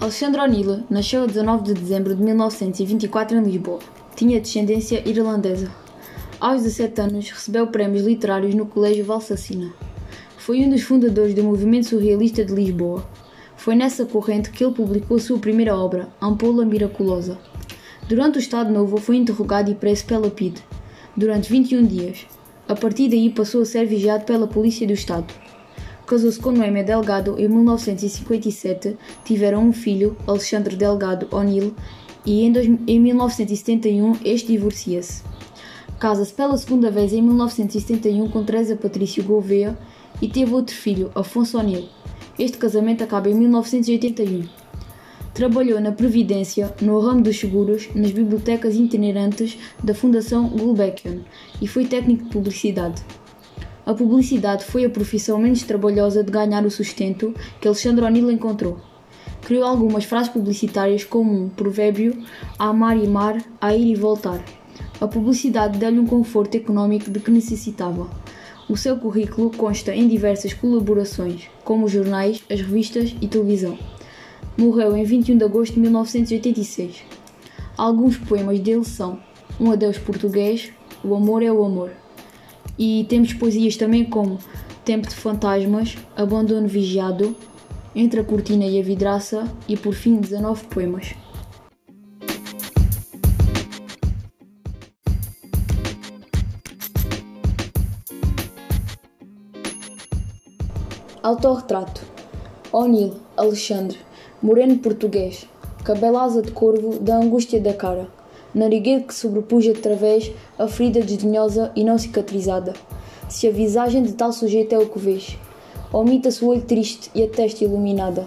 Alexandre O'Neill nasceu a 19 de dezembro de 1924 em Lisboa. Tinha descendência irlandesa. Aos 17 anos, recebeu prémios literários no Colégio Valsacina. Foi um dos fundadores do movimento surrealista de Lisboa. Foi nessa corrente que ele publicou sua primeira obra, Ampola Miraculosa. Durante o Estado Novo, foi interrogado e preso pela PIDE durante 21 dias. A partir daí, passou a ser vigiado pela Polícia do Estado. Casou-se com Noémia Delgado em 1957, tiveram um filho, Alexandre Delgado O'Neill, e em, dois, em 1971 este divorcia-se. Casa-se pela segunda vez em 1971 com Teresa Patrício Gouveia e teve outro filho, Afonso O'Neill. Este casamento acaba em 1981. Trabalhou na Previdência, no ramo dos seguros, nas bibliotecas itinerantes da Fundação Gulbenkian e foi técnico de publicidade. A publicidade foi a profissão menos trabalhosa de ganhar o sustento que Alexandre O'Neill encontrou. Criou algumas frases publicitárias como um provérbio a amar e mar, a ir e voltar. A publicidade deu-lhe um conforto económico de que necessitava. O seu currículo consta em diversas colaborações, como os jornais, as revistas e televisão. Morreu em 21 de agosto de 1986. Alguns poemas dele são Um Adeus Português, O Amor é o Amor. E temos poesias também como Tempo de Fantasmas, Abandono Vigiado, Entre a Cortina e a Vidraça e por fim 19 poemas. Autorretrato. O'Neill, Alexandre, moreno português, cabelo asa de corvo da angústia da cara narigueiro que sobrepuja através a ferida desdenhosa e não cicatrizada. Se a visagem de tal sujeito é o que vês, omita-se o olho triste e a testa iluminada.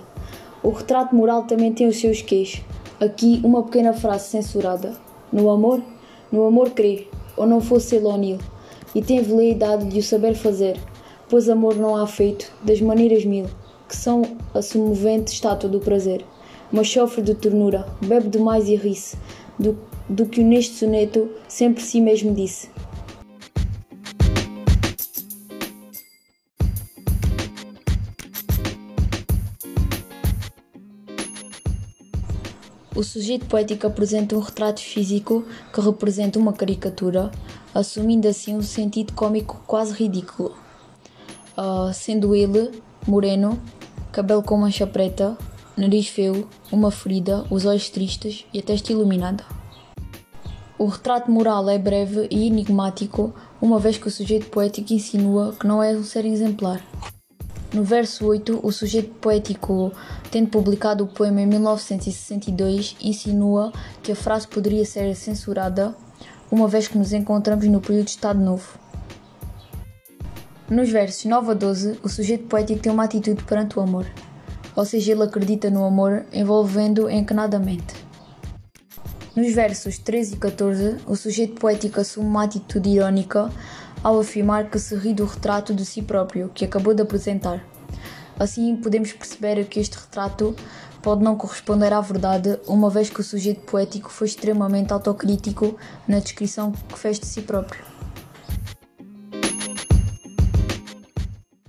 O retrato moral também tem os seus quês. Aqui uma pequena frase censurada. No amor, no amor crê, ou não fosse ele O'Neill, e tem veleidade de o saber fazer, pois amor não há feito, das maneiras mil, que são a semovente estátua do prazer. Mas sofre de ternura, bebe demais e ri-se, do do que neste soneto sempre si mesmo disse. O sujeito poético apresenta um retrato físico que representa uma caricatura, assumindo assim um sentido cômico quase ridículo. Uh, sendo ele moreno, cabelo com mancha preta, nariz feio, uma ferida, os olhos tristes e a testa iluminada. O retrato moral é breve e enigmático, uma vez que o sujeito poético insinua que não é um ser exemplar. No verso 8, o sujeito poético, tendo publicado o poema em 1962, insinua que a frase poderia ser censurada, uma vez que nos encontramos no período de Estado Novo. Nos versos 9 a 12, o sujeito poético tem uma atitude perante o amor, ou seja, ele acredita no amor, envolvendo encanadamente. Nos versos 13 e 14, o sujeito poético assume uma atitude irónica ao afirmar que se ri do retrato de si próprio que acabou de apresentar. Assim, podemos perceber que este retrato pode não corresponder à verdade, uma vez que o sujeito poético foi extremamente autocrítico na descrição que fez de si próprio.